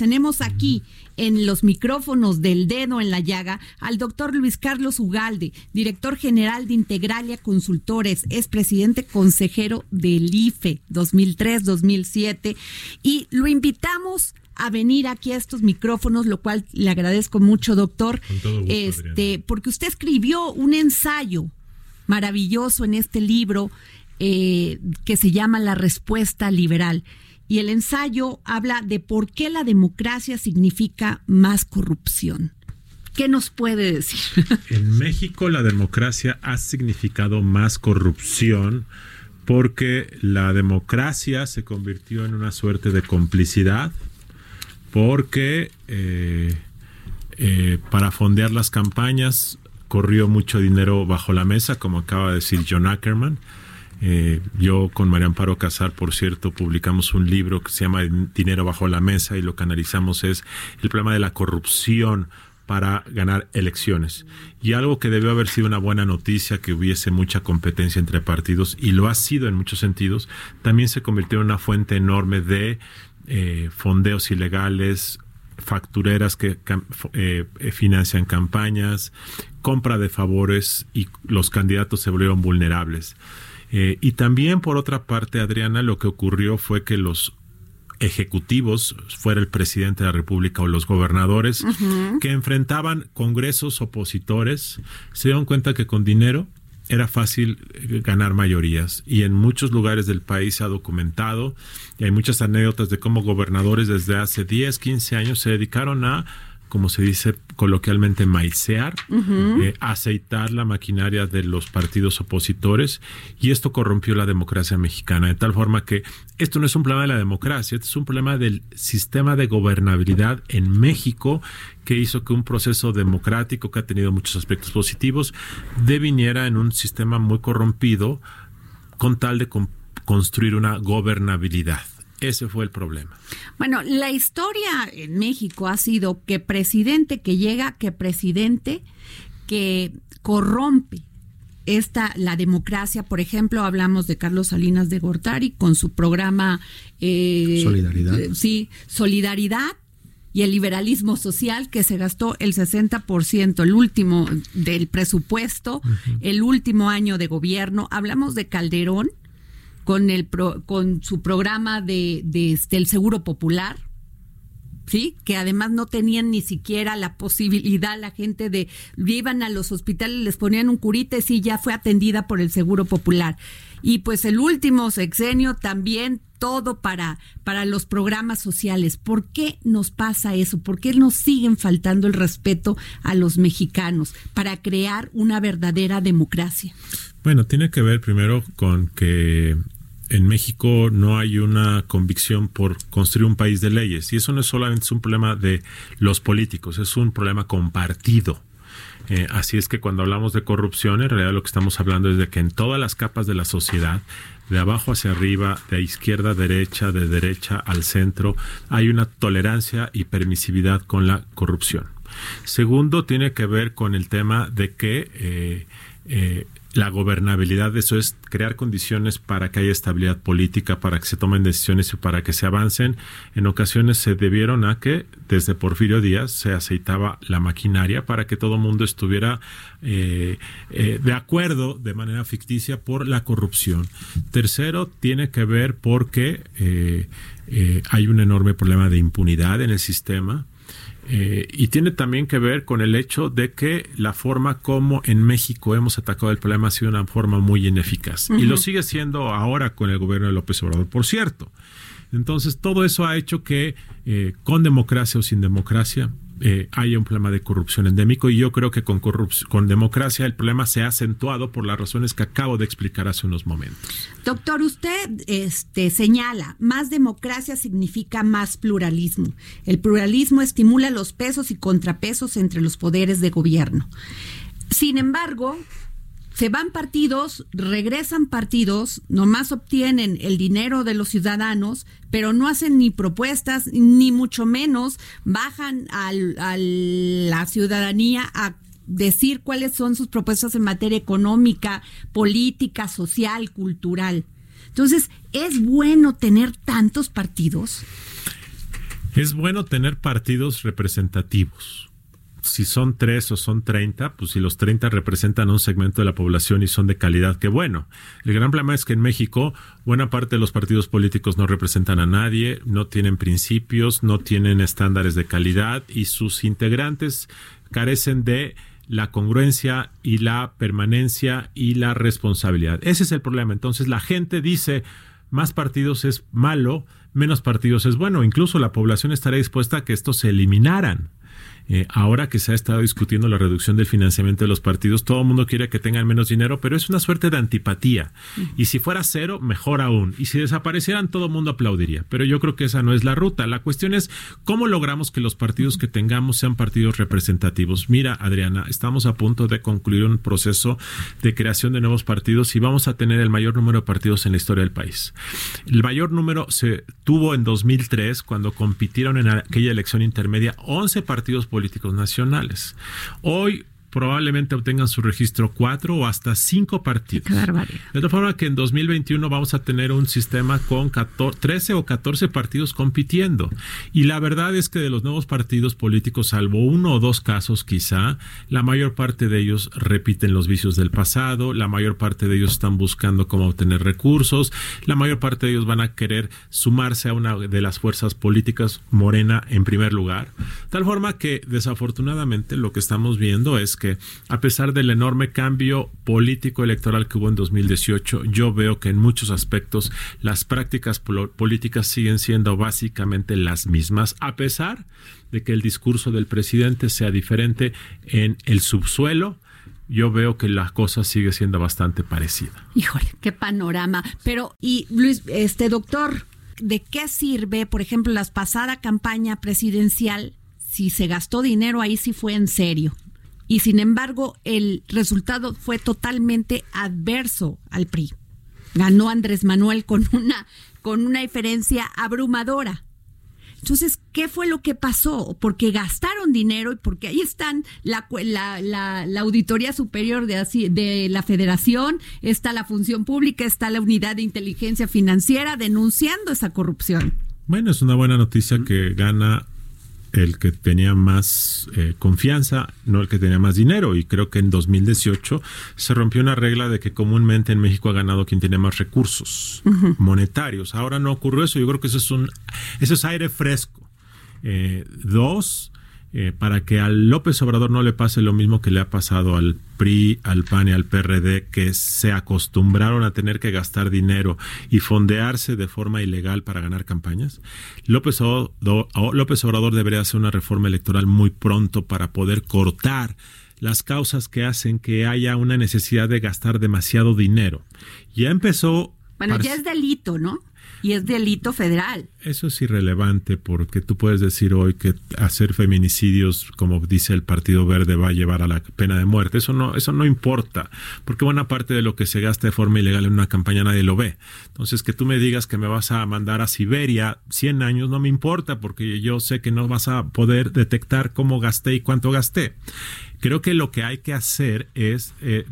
Tenemos aquí en los micrófonos del dedo en la llaga al doctor Luis Carlos Ugalde, director general de Integralia Consultores, es presidente consejero del IFE 2003-2007 y lo invitamos a venir aquí a estos micrófonos, lo cual le agradezco mucho, doctor, Con todo gusto, este, Adriana. porque usted escribió un ensayo maravilloso en este libro eh, que se llama La Respuesta Liberal. Y el ensayo habla de por qué la democracia significa más corrupción. ¿Qué nos puede decir? En México la democracia ha significado más corrupción porque la democracia se convirtió en una suerte de complicidad, porque eh, eh, para fondear las campañas corrió mucho dinero bajo la mesa, como acaba de decir John Ackerman. Eh, yo con María Amparo Casar, por cierto, publicamos un libro que se llama Dinero bajo la mesa y lo que analizamos es el problema de la corrupción para ganar elecciones. Y algo que debió haber sido una buena noticia, que hubiese mucha competencia entre partidos, y lo ha sido en muchos sentidos, también se convirtió en una fuente enorme de eh, fondeos ilegales, factureras que eh, eh, financian campañas, compra de favores y los candidatos se volvieron vulnerables. Eh, y también, por otra parte, Adriana, lo que ocurrió fue que los ejecutivos, fuera el presidente de la República o los gobernadores, que enfrentaban congresos opositores, se dieron cuenta que con dinero era fácil eh, ganar mayorías. Y en muchos lugares del país se ha documentado y hay muchas anécdotas de cómo gobernadores desde hace 10, 15 años se dedicaron a como se dice coloquialmente, maicear, eh, aceitar la maquinaria de los partidos opositores y esto corrompió la democracia mexicana, de tal forma que esto no es un problema de la democracia, esto es un problema del sistema de gobernabilidad en México que hizo que un proceso democrático que ha tenido muchos aspectos positivos deviniera en un sistema muy corrompido con tal de con- construir una gobernabilidad. Ese fue el problema. Bueno, la historia en México ha sido que presidente que llega, que presidente que corrompe esta la democracia, por ejemplo, hablamos de Carlos Salinas de Gortari con su programa eh, Solidaridad. eh, sí, Solidaridad y el liberalismo social que se gastó el 60%, el último del presupuesto, el último año de gobierno. Hablamos de Calderón con el pro- con su programa de, de este, el seguro popular sí que además no tenían ni siquiera la posibilidad la gente de iban a los hospitales les ponían un curita y ya fue atendida por el seguro popular. Y pues el último sexenio también todo para para los programas sociales. Por qué nos pasa eso por qué nos siguen faltando el respeto a los mexicanos para crear una verdadera democracia Bueno, tiene que ver primero con que en México no hay una convicción por construir un país de leyes y eso no es solamente un problema de los políticos, es un problema compartido. Eh, así es que cuando hablamos de corrupción, en realidad lo que estamos hablando es de que en todas las capas de la sociedad, de abajo hacia arriba, de izquierda a derecha, de derecha al centro, hay una tolerancia y permisividad con la corrupción. Segundo, tiene que ver con el tema de que eh, eh, la gobernabilidad, eso es crear condiciones para que haya estabilidad política, para que se tomen decisiones y para que se avancen. En ocasiones se debieron a que desde Porfirio Díaz se aceitaba la maquinaria para que todo el mundo estuviera eh, eh, de acuerdo de manera ficticia por la corrupción. Tercero, tiene que ver porque eh, eh, hay un enorme problema de impunidad en el sistema. Eh, y tiene también que ver con el hecho de que la forma como en México hemos atacado el problema ha sido una forma muy ineficaz. Y lo sigue siendo ahora con el gobierno de López Obrador, por cierto. Entonces, todo eso ha hecho que, eh, con democracia o sin democracia, eh, haya un problema de corrupción endémico y yo creo que con, con democracia el problema se ha acentuado por las razones que acabo de explicar hace unos momentos. Doctor, usted este, señala, más democracia significa más pluralismo. El pluralismo estimula los pesos y contrapesos entre los poderes de gobierno. Sin embargo, se van partidos, regresan partidos, nomás obtienen el dinero de los ciudadanos, pero no hacen ni propuestas, ni mucho menos bajan a la ciudadanía a decir cuáles son sus propuestas en materia económica, política, social, cultural. Entonces, ¿es bueno tener tantos partidos? Es bueno tener partidos representativos si son tres o son treinta, pues si los treinta representan un segmento de la población y son de calidad, qué bueno. El gran problema es que en México buena parte de los partidos políticos no representan a nadie, no tienen principios, no tienen estándares de calidad y sus integrantes carecen de la congruencia y la permanencia y la responsabilidad. Ese es el problema. Entonces la gente dice, más partidos es malo, menos partidos es bueno. Incluso la población estaría dispuesta a que estos se eliminaran. Eh, ahora que se ha estado discutiendo la reducción del financiamiento de los partidos, todo el mundo quiere que tengan menos dinero, pero es una suerte de antipatía. Y si fuera cero, mejor aún. Y si desaparecieran, todo el mundo aplaudiría. Pero yo creo que esa no es la ruta. La cuestión es cómo logramos que los partidos que tengamos sean partidos representativos. Mira, Adriana, estamos a punto de concluir un proceso de creación de nuevos partidos y vamos a tener el mayor número de partidos en la historia del país. El mayor número se tuvo en 2003 cuando compitieron en aquella elección intermedia 11 partidos políticos políticos nacionales. Hoy probablemente obtengan su registro cuatro o hasta cinco partidos. De tal forma que en 2021 vamos a tener un sistema con 13 o 14 partidos compitiendo. Y la verdad es que de los nuevos partidos políticos, salvo uno o dos casos quizá, la mayor parte de ellos repiten los vicios del pasado, la mayor parte de ellos están buscando cómo obtener recursos, la mayor parte de ellos van a querer sumarse a una de las fuerzas políticas, Morena en primer lugar. Tal forma que desafortunadamente lo que estamos viendo es que a pesar del enorme cambio político electoral que hubo en 2018, yo veo que en muchos aspectos las prácticas políticas siguen siendo básicamente las mismas, a pesar de que el discurso del presidente sea diferente en el subsuelo, yo veo que la cosa sigue siendo bastante parecida. Híjole, qué panorama. Pero, y Luis, este doctor, ¿de qué sirve, por ejemplo, la pasada campaña presidencial? Si se gastó dinero ahí sí fue en serio y sin embargo el resultado fue totalmente adverso al PRI. Ganó Andrés Manuel con una, con una diferencia abrumadora. Entonces, ¿qué fue lo que pasó? Porque gastaron dinero y porque ahí están la, la, la, Auditoría Superior de, de la Federación, está la Función Pública, está la Unidad de Inteligencia Financiera denunciando esa corrupción. Bueno, es una buena noticia que gana el que tenía más eh, confianza, no el que tenía más dinero. Y creo que en 2018 se rompió una regla de que comúnmente en México ha ganado quien tiene más recursos monetarios. Ahora no ocurrió eso. Yo creo que eso es un, eso es aire fresco. Eh, dos, eh, para que al López Obrador no le pase lo mismo que le ha pasado al PRI, al PAN y al PRD, que se acostumbraron a tener que gastar dinero y fondearse de forma ilegal para ganar campañas. López Obrador, López Obrador debería hacer una reforma electoral muy pronto para poder cortar las causas que hacen que haya una necesidad de gastar demasiado dinero. Ya empezó... Bueno, ya es delito, ¿no? Y es delito federal. Eso es irrelevante porque tú puedes decir hoy que hacer feminicidios, como dice el Partido Verde, va a llevar a la pena de muerte. Eso no, eso no importa, porque buena parte de lo que se gasta de forma ilegal en una campaña nadie lo ve. Entonces, que tú me digas que me vas a mandar a Siberia 100 años no me importa, porque yo sé que no vas a poder detectar cómo gasté y cuánto gasté. Creo que lo que hay que hacer es eh,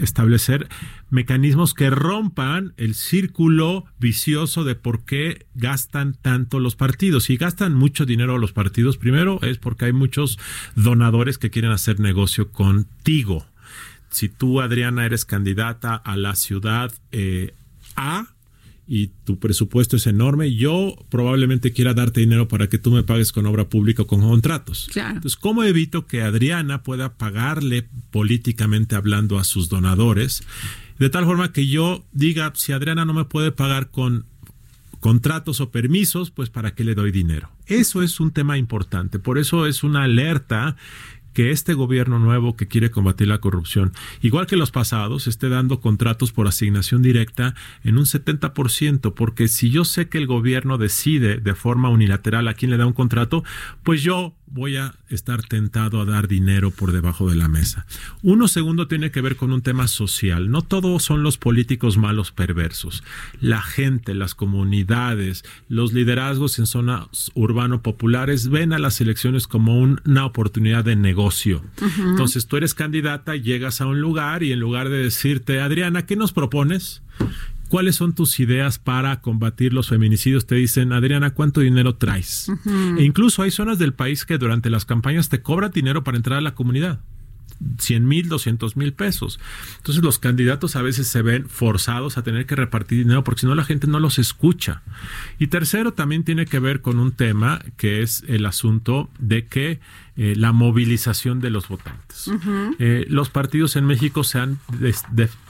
establecer mecanismos que rompan el círculo vicioso de por qué gastan tanto los partidos. Si gastan mucho dinero los partidos, primero es porque hay muchos donadores que quieren hacer negocio contigo. Si tú, Adriana, eres candidata a la ciudad eh, A, y tu presupuesto es enorme, yo probablemente quiera darte dinero para que tú me pagues con obra pública o con contratos. Entonces, ¿cómo evito que Adriana pueda pagarle políticamente hablando a sus donadores? De tal forma que yo diga, si Adriana no me puede pagar con contratos o permisos, pues ¿para qué le doy dinero? Eso es un tema importante. Por eso es una alerta que este gobierno nuevo que quiere combatir la corrupción, igual que los pasados, esté dando contratos por asignación directa en un 70%, porque si yo sé que el gobierno decide de forma unilateral a quién le da un contrato, pues yo voy a estar tentado a dar dinero por debajo de la mesa. Uno segundo tiene que ver con un tema social. No todos son los políticos malos perversos. La gente, las comunidades, los liderazgos en zonas urbano populares ven a las elecciones como una oportunidad de negocio. Entonces tú eres candidata, llegas a un lugar y en lugar de decirte, Adriana, ¿qué nos propones? ¿Cuáles son tus ideas para combatir los feminicidios? Te dicen, Adriana, ¿cuánto dinero traes? E incluso hay zonas del país que durante las campañas te cobran dinero para entrar a la comunidad. 100 mil, 200 mil pesos. Entonces los candidatos a veces se ven forzados a tener que repartir dinero porque si no la gente no los escucha. Y tercero, también tiene que ver con un tema que es el asunto de que eh, la movilización de los votantes. Eh, los partidos en México se han,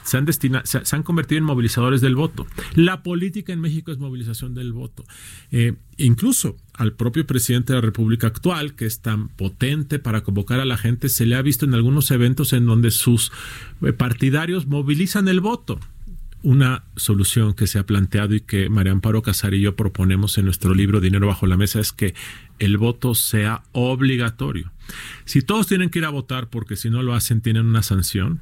se, han se, han convertido en movilizadores del voto. La política en México es movilización del voto. Eh, incluso al propio presidente de la República actual, que es tan potente para convocar a la gente, se le ha visto en algunos eventos en donde sus partidarios movilizan el voto una solución que se ha planteado y que María Amparo Casar y yo proponemos en nuestro libro Dinero bajo la mesa es que el voto sea obligatorio. Si todos tienen que ir a votar porque si no lo hacen tienen una sanción,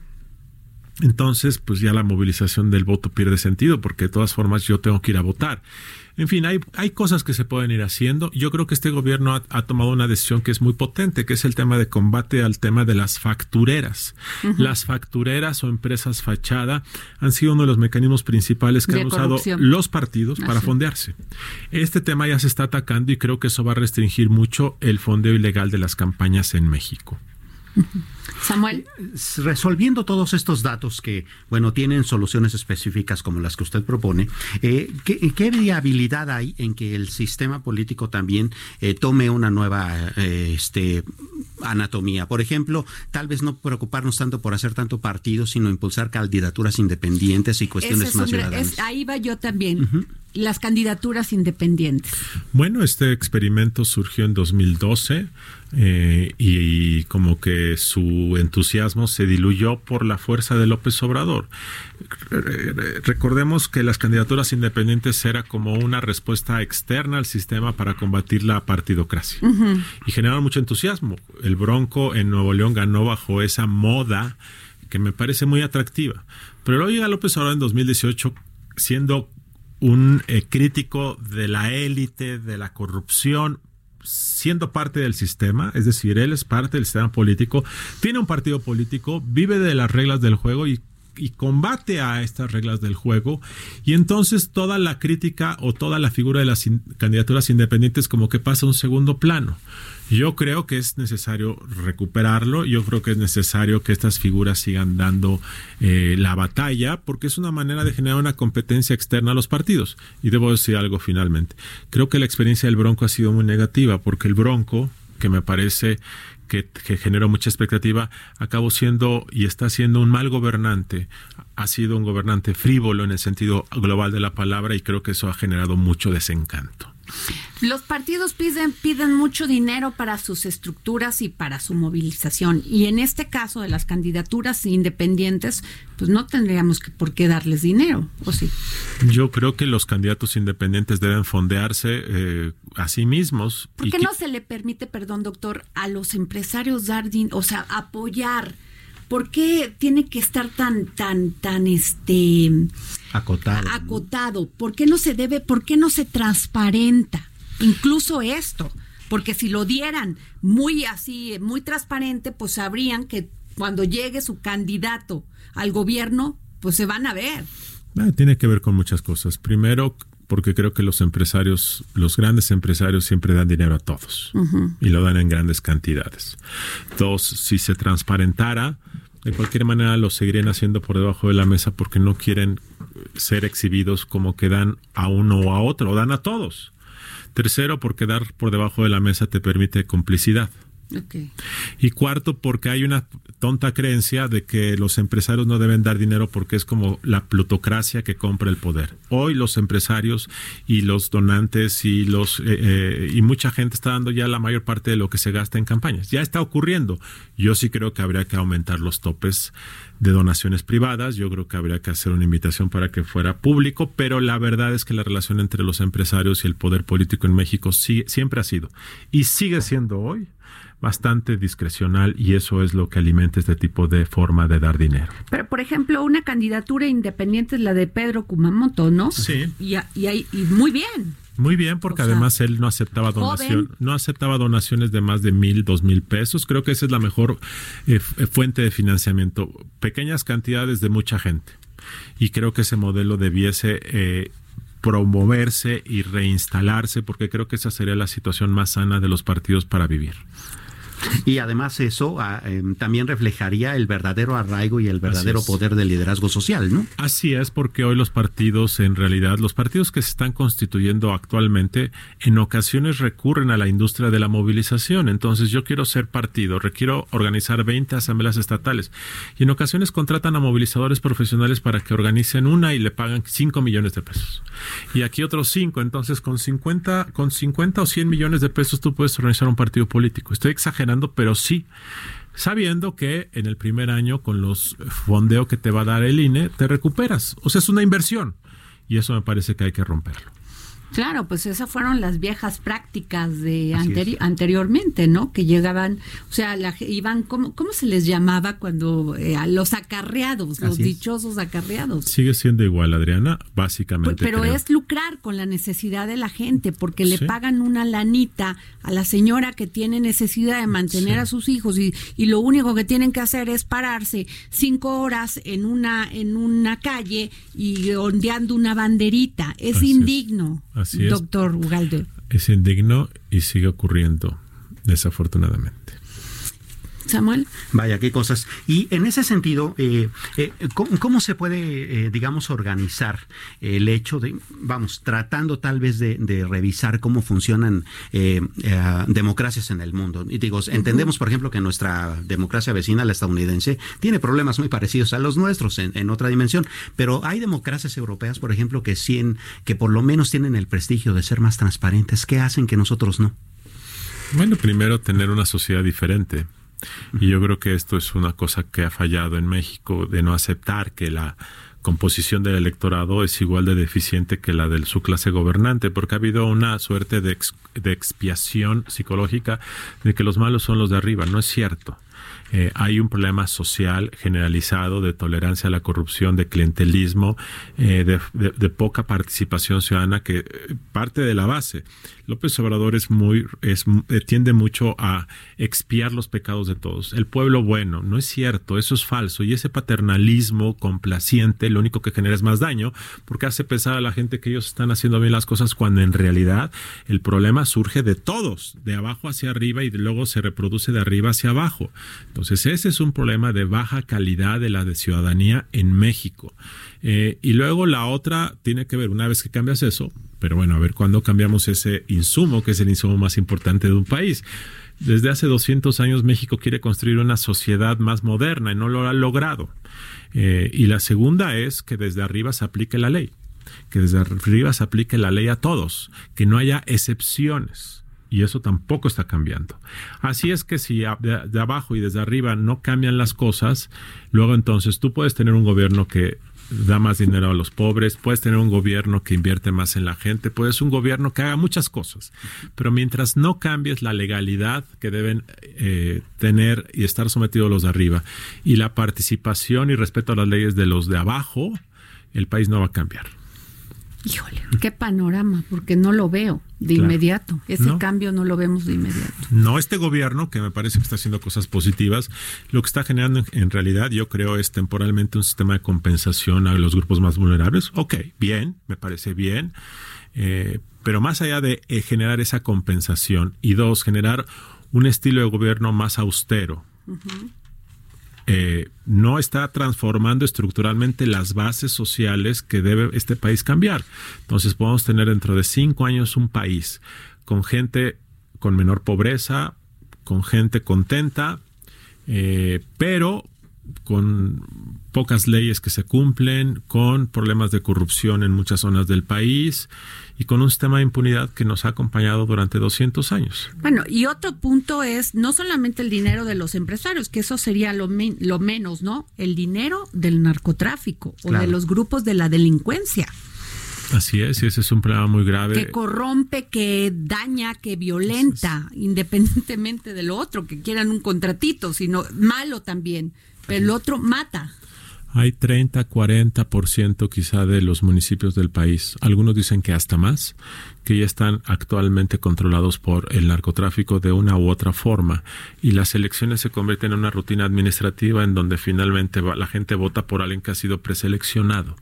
entonces pues ya la movilización del voto pierde sentido porque de todas formas yo tengo que ir a votar. En fin, hay, hay cosas que se pueden ir haciendo. Yo creo que este gobierno ha, tomado una decisión que es muy potente, que es el tema de combate al tema de las factureras. Las factureras o empresas fachada han sido uno de los mecanismos principales que han usado los partidos para fondearse. Este tema ya se está atacando y creo que eso va a restringir mucho el fondeo ilegal de las campañas en México. Samuel. Resolviendo todos estos datos que, bueno, tienen soluciones específicas como las que usted propone, eh, ¿qué, viabilidad hay en que el sistema político también eh, tome una nueva eh, este, anatomía? Por ejemplo, tal vez no preocuparnos tanto por hacer tanto partido, sino impulsar candidaturas independientes y cuestiones más ciudadanas. ahí va yo también las candidaturas independientes? Bueno, este experimento surgió en 2012 eh, y, como que su entusiasmo se diluyó por la fuerza de López Obrador. Recordemos que las candidaturas independientes era como una respuesta externa al sistema para combatir la partidocracia y generaron mucho entusiasmo. El Bronco en Nuevo León ganó bajo esa moda que me parece muy atractiva. Pero luego llega López Obrador en 2018 siendo un eh, crítico de la élite, de la corrupción, siendo parte del sistema, es decir, él es parte del sistema político, tiene un partido político, vive de las reglas del juego y y combate a estas reglas del juego y entonces toda la crítica o toda la figura de las candidaturas independientes como que pasa a un segundo plano. Yo creo que es necesario recuperarlo, yo creo que es necesario que estas figuras sigan dando eh, la batalla porque es una manera de generar una competencia externa a los partidos. Y debo decir algo finalmente. Creo que la experiencia del Bronco ha sido muy negativa porque el Bronco, que me parece que, generó mucha expectativa, acabó siendo y está siendo un mal gobernante. Ha sido un gobernante frívolo en el sentido global de la palabra y creo que eso ha generado mucho desencanto. Los partidos piden, piden mucho dinero para sus estructuras y para su movilización. Y en este caso de las candidaturas independientes, pues no tendríamos que por qué darles dinero, ¿o sí? Yo creo que los candidatos independientes deben fondearse eh, a sí mismos. ¿Por qué no se le permite, perdón, doctor, a los empresarios dar dinero, o sea, apoyar? ¿Por qué tiene que estar tan, tan, tan, este... Acotado. Acotado. ¿Por qué no se debe, por qué no se transparenta? Incluso esto. Porque si lo dieran muy así, muy transparente, pues sabrían que cuando llegue su candidato al gobierno, pues se van a ver. Ah, tiene que ver con muchas cosas. Primero, porque creo que los empresarios, los grandes empresarios siempre dan dinero a todos y lo dan en grandes cantidades. Dos, si se transparentara, de cualquier manera lo seguirían haciendo por debajo de la mesa porque no quieren ser exhibidos como que dan a uno o a otro, o dan a todos. Tercero, porque dar por debajo de la mesa te permite complicidad. Y cuarto, porque hay una tonta creencia de que los empresarios no deben dar dinero porque es como la plutocracia que compra el poder. Hoy los empresarios y los donantes y los eh, eh, y mucha gente está dando ya la mayor parte de lo que se gasta en campañas. Ya está ocurriendo. Yo sí creo que habría que aumentar los topes de donaciones privadas. Yo creo que habría que hacer una invitación para que fuera público, pero la verdad es que la relación entre los empresarios y el poder político en México siempre ha sido y sigue siendo hoy bastante discrecional y eso es lo que alimenta este tipo de forma de dar dinero. Pero, por ejemplo, una candidatura independiente es la de Pedro Kumamoto, ¿no? Sí. Y, y, muy bien. Muy bien, porque además él no aceptaba donación, no aceptaba donaciones de más de mil, dos mil pesos. Creo que esa es la mejor eh, fuente de financiamiento. Pequeñas cantidades de mucha gente. Y creo que ese modelo debiese eh, promoverse y reinstalarse, porque creo que esa sería la situación más sana de los partidos para vivir. Y además eso ah, em, también reflejaría el verdadero arraigo y el verdadero poder del liderazgo social, ¿no? Así es, porque hoy los partidos, en realidad, los partidos que se están constituyendo actualmente, en ocasiones recurren a la industria de la movilización. Entonces, yo quiero ser partido, requiero organizar 20 asambleas estatales. Y en ocasiones contratan a movilizadores profesionales para que organicen una y le pagan 5 millones de pesos. Y aquí otros 5. Entonces, con 50, con 50 o 100 millones de pesos tú puedes organizar un partido político. Estoy exagerando pero sí sabiendo que en el primer año con los fondeos que te va a dar el INE te recuperas. O sea, es una inversión y eso me parece que hay que romperlo. Claro, pues esas fueron las viejas prácticas de anteriormente, ¿no? Que llegaban, o sea, la, iban, ¿cómo, ¿cómo se les llamaba cuando eh, a los acarreados, los dichosos acarreados? Sigue siendo igual, Adriana, básicamente. pero es lucrar con la necesidad de la gente, porque le pagan una lanita a la señora que tiene necesidad de mantener a sus hijos y, y lo único que tienen que hacer es pararse cinco horas en una, en una calle y ondeando una banderita. Es indigno. Así es. Doctor Ugalde. Es indigno y sigue ocurriendo, desafortunadamente. Samuel. Vaya, qué cosas. Y en ese sentido, eh, eh, ¿cómo, se puede, eh, digamos, organizar el hecho de, vamos, tratando tal vez de, revisar cómo funcionan democracias en el mundo? Y digo, entendemos, por ejemplo, que nuestra democracia vecina, la estadounidense, tiene problemas muy parecidos a los nuestros en, otra dimensión, pero hay democracias europeas, por ejemplo, que, que por lo menos tienen el prestigio de ser más transparentes. ¿Qué hacen que nosotros no? Bueno, primero tener una sociedad diferente. Y yo creo que esto es una cosa que ha fallado en México, de no aceptar que la composición del electorado es igual de deficiente que la de su clase gobernante, porque ha habido una suerte de, de expiación psicológica de que los malos son los de arriba. No es cierto. Eh, hay un problema social generalizado de tolerancia a la corrupción, de clientelismo, eh, de, poca participación ciudadana que eh, parte de la base. López Obrador es muy, es, tiende mucho a expiar los pecados de todos. El pueblo bueno, no es cierto, eso es falso. Y ese paternalismo complaciente lo único que genera es más daño, porque hace pensar a la gente que ellos están haciendo bien las cosas cuando en realidad el problema surge de todos, de abajo hacia arriba y luego se reproduce de arriba hacia abajo. Entonces ese es un problema de baja calidad de la de ciudadanía en México. Eh, y luego la otra tiene que ver, una vez que cambias eso, pero bueno, a ver cuándo cambiamos ese insumo, que es el insumo más importante de un país. Desde hace 200 años México quiere construir una sociedad más moderna y no lo ha logrado. Eh, y la segunda es que desde arriba se aplique la ley, que desde arriba se aplique la ley a todos, que no haya excepciones y eso tampoco está cambiando. Así es que si de, abajo y desde arriba no cambian las cosas, luego entonces tú puedes tener un gobierno que da más dinero a los pobres, puedes tener un gobierno que invierte más en la gente, puedes un gobierno que haga muchas cosas, pero mientras no cambies la legalidad que deben eh, tener y estar sometidos los de arriba y la participación y respeto a las leyes de los de abajo, el país no va a cambiar. Híjole, qué panorama, porque no lo veo de inmediato. Ese cambio no lo vemos de inmediato. No, este gobierno, que me parece que está haciendo cosas positivas, lo que está generando en, realidad, yo creo, es temporalmente un sistema de compensación a los grupos más vulnerables. Ok, bien, me parece bien. Eh, pero más allá de eh, generar esa compensación y dos, generar un estilo de gobierno más austero, eh, no está transformando estructuralmente las bases sociales que debe este país cambiar. Entonces podemos tener dentro de cinco años un país con gente con menor pobreza, con gente contenta, eh, pero con pocas leyes que se cumplen, con problemas de corrupción en muchas zonas del país y con un sistema de impunidad que nos ha acompañado durante 200 años. Bueno, y otro punto es no solamente el dinero de los empresarios, que eso sería lo, lo menos, ¿no? El dinero del narcotráfico o de los grupos de la delincuencia. Así es, y ese es un problema muy grave. Que corrompe, que daña, que violenta, independientemente de lo otro, que quieran un contratito, sino malo también. Pero el otro mata. Hay 30, 40% quizá de los municipios del país, algunos dicen que hasta más, que ya están actualmente controlados por el narcotráfico de una u otra forma y las elecciones se convierten en una rutina administrativa en donde finalmente la gente vota por alguien que ha sido preseleccionado.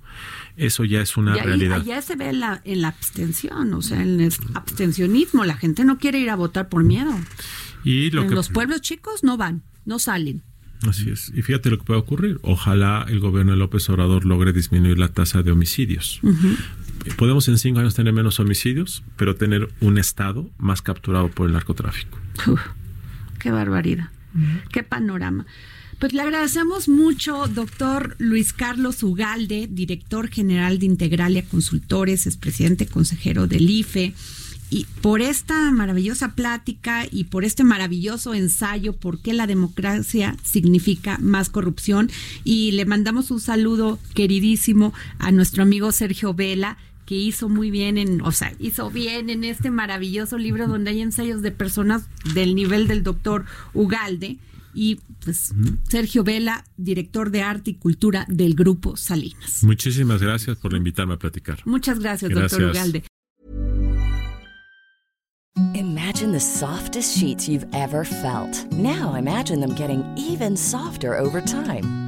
Eso ya es una realidad. Ya se ve en la, en la abstención, o sea, en el abstencionismo. La gente no quiere ir a votar por miedo. Y en los pueblos chicos no van, no salen. Así es. Y fíjate lo que puede ocurrir. Ojalá el gobierno de López Obrador logre disminuir la tasa de homicidios. Podemos en cinco años tener menos homicidios, pero tener un Estado más capturado por el narcotráfico. qué barbaridad. Qué panorama. Pues le agradecemos mucho, doctor Luis Carlos Ugalde, director general de Integralia Consultores, es presidente consejero del IFE y por esta maravillosa plática y por este maravilloso ensayo, por qué la democracia significa más corrupción. Y le mandamos un saludo queridísimo a nuestro amigo Sergio Vela que hizo muy bien en, o sea, hizo bien en este maravilloso libro donde hay ensayos de personas del nivel del doctor Ugalde y pues Sergio Vela, director de arte y cultura del grupo Salinas. Muchísimas gracias por invitarme a platicar. Muchas gracias, doctor Ugalde. Imagine the softest sheets you've ever felt. Now imagine them getting even softer over time.